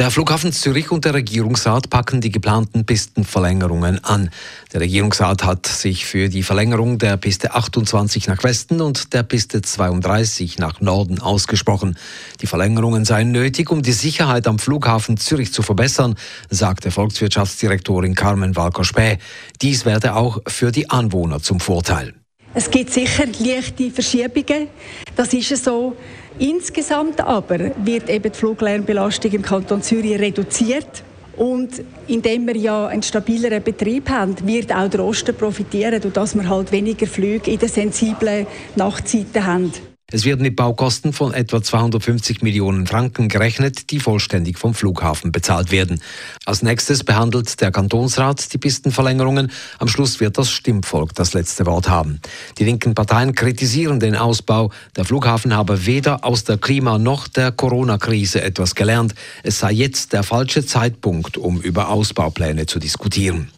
Der Flughafen Zürich und der Regierungsrat packen die geplanten Pistenverlängerungen an. Der Regierungsrat hat sich für die Verlängerung der Piste 28 nach Westen und der Piste 32 nach Norden ausgesprochen. Die Verlängerungen seien nötig, um die Sicherheit am Flughafen Zürich zu verbessern, sagte Volkswirtschaftsdirektorin Carmen Walker-Späh. Dies werde auch für die Anwohner zum Vorteil. Es gibt sicher leichte Verschiebungen, das ist so. Insgesamt aber wird eben die Fluglärmbelastung im Kanton Zürich reduziert. Und indem wir ja einen stabileren Betrieb haben, wird auch der Osten profitieren, dadurch wir halt weniger Flüge in den sensiblen Nachtzeiten haben. Es wird mit Baukosten von etwa 250 Millionen Franken gerechnet, die vollständig vom Flughafen bezahlt werden. Als nächstes behandelt der Kantonsrat die Pistenverlängerungen. Am Schluss wird das Stimmvolk das letzte Wort haben. Die linken Parteien kritisieren den Ausbau. Der Flughafen habe weder aus der Klima- noch der Corona-Krise etwas gelernt. Es sei jetzt der falsche Zeitpunkt, um über Ausbaupläne zu diskutieren.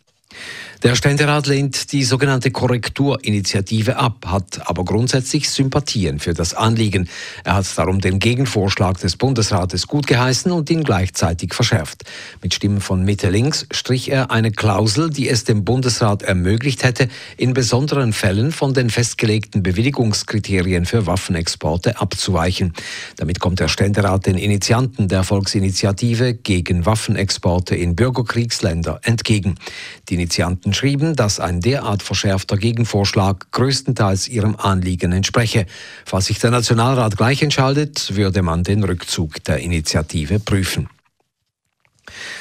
Der Ständerat lehnt die sogenannte Korrekturinitiative ab, hat aber grundsätzlich Sympathien für das Anliegen. Er hat darum den Gegenvorschlag des Bundesrates gut geheißen und ihn gleichzeitig verschärft. Mit Stimmen von Mitte links strich er eine Klausel, die es dem Bundesrat ermöglicht hätte, in besonderen Fällen von den festgelegten Bewilligungskriterien für Waffenexporte abzuweichen. Damit kommt der Ständerat den Initianten der Volksinitiative gegen Waffenexporte in Bürgerkriegsländer entgegen. Die Initianten Experten schrieben, dass ein derart verschärfter Gegenvorschlag größtenteils ihrem Anliegen entspreche. Falls sich der Nationalrat gleich entscheidet, würde man den Rückzug der Initiative prüfen.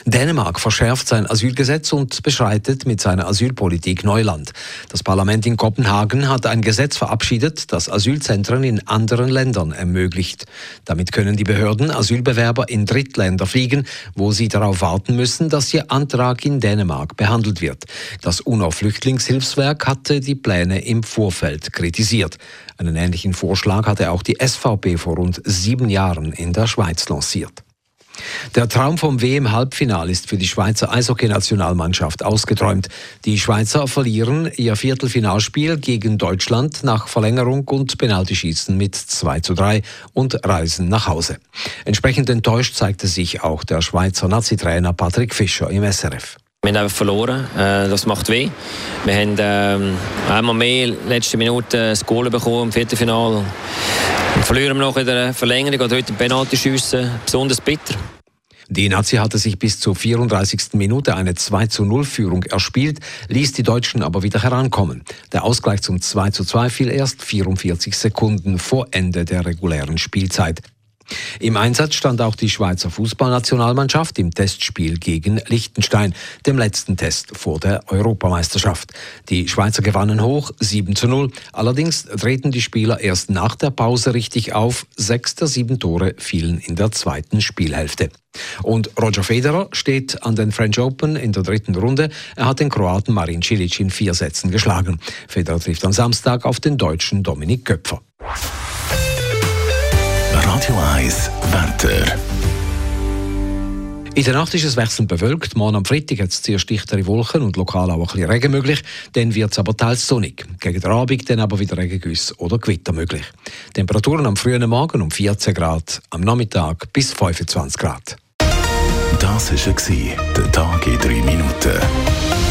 Dänemark verschärft sein Asylgesetz und beschreitet mit seiner Asylpolitik Neuland. Das Parlament in Kopenhagen hat ein Gesetz verabschiedet, das Asylzentren in anderen Ländern ermöglicht. Damit können die Behörden Asylbewerber in Drittländer fliegen, wo sie darauf warten müssen, dass ihr Antrag in Dänemark behandelt wird. Das UNO-Flüchtlingshilfswerk hatte die Pläne im Vorfeld kritisiert. Einen ähnlichen Vorschlag hatte auch die SVP vor rund sieben Jahren in der Schweiz lanciert. Der Traum vom WM-Halbfinal ist für die Schweizer Eishockey-Nationalmannschaft ausgeträumt. Die Schweizer verlieren ihr Viertelfinalspiel gegen Deutschland nach Verlängerung und Penaltyschießen mit 2 zu 3 und reisen nach Hause. Entsprechend enttäuscht zeigte sich auch der Schweizer Nazi-Trainer Patrick Fischer im SRF. Wir haben einfach verloren. Äh, das macht weh. Wir haben ähm, einmal mehr letzte Minute das Goal bekommen im Viertelfinale. Und verlieren wir noch in der Verlängerung oder heute im Penaltyschiessen. Besonders bitter. Die Nazi hatte sich bis zur 34. Minute eine 2 zu 0 Führung erspielt, ließ die Deutschen aber wieder herankommen. Der Ausgleich zum 2 zu 2 fiel erst 44 Sekunden vor Ende der regulären Spielzeit. Im Einsatz stand auch die Schweizer Fußballnationalmannschaft im Testspiel gegen Liechtenstein, dem letzten Test vor der Europameisterschaft. Die Schweizer gewannen hoch 7 zu 0. Allerdings treten die Spieler erst nach der Pause richtig auf. Sechs der sieben Tore fielen in der zweiten Spielhälfte. Und Roger Federer steht an den French Open in der dritten Runde. Er hat den Kroaten Marin Cilic in vier Sätzen geschlagen. Federer trifft am Samstag auf den Deutschen Dominik Köpfer. Radio 1 Wetter. In der Nacht ist es wechselnd bewölkt. Morgen am Freitag hat es zuerst dichtere Wolken und lokal auch ein bisschen Regen möglich. Dann wird es aber teils sonnig. Gegen den Abend dann aber wieder Regengüsse oder Gewitter möglich. Temperaturen am frühen Morgen um 14 Grad, am Nachmittag bis 25 Grad. Das war der Tag in 3 Minuten.